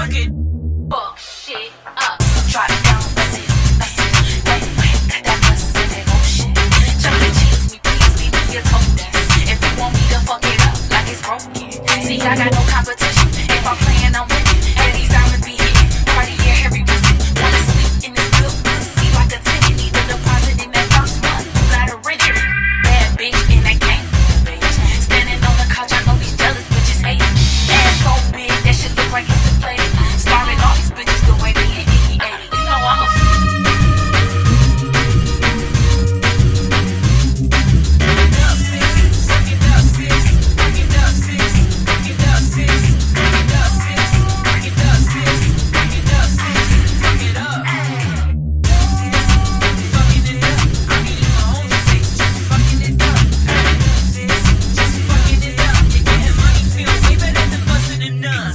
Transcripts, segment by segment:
fucking fuck shit up. Try down, that me please, leave me a toe dance. If you want me to fuck it up like it's broken, see I got no competition.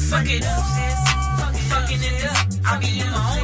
Fuck it up, fucking it up. I be in my own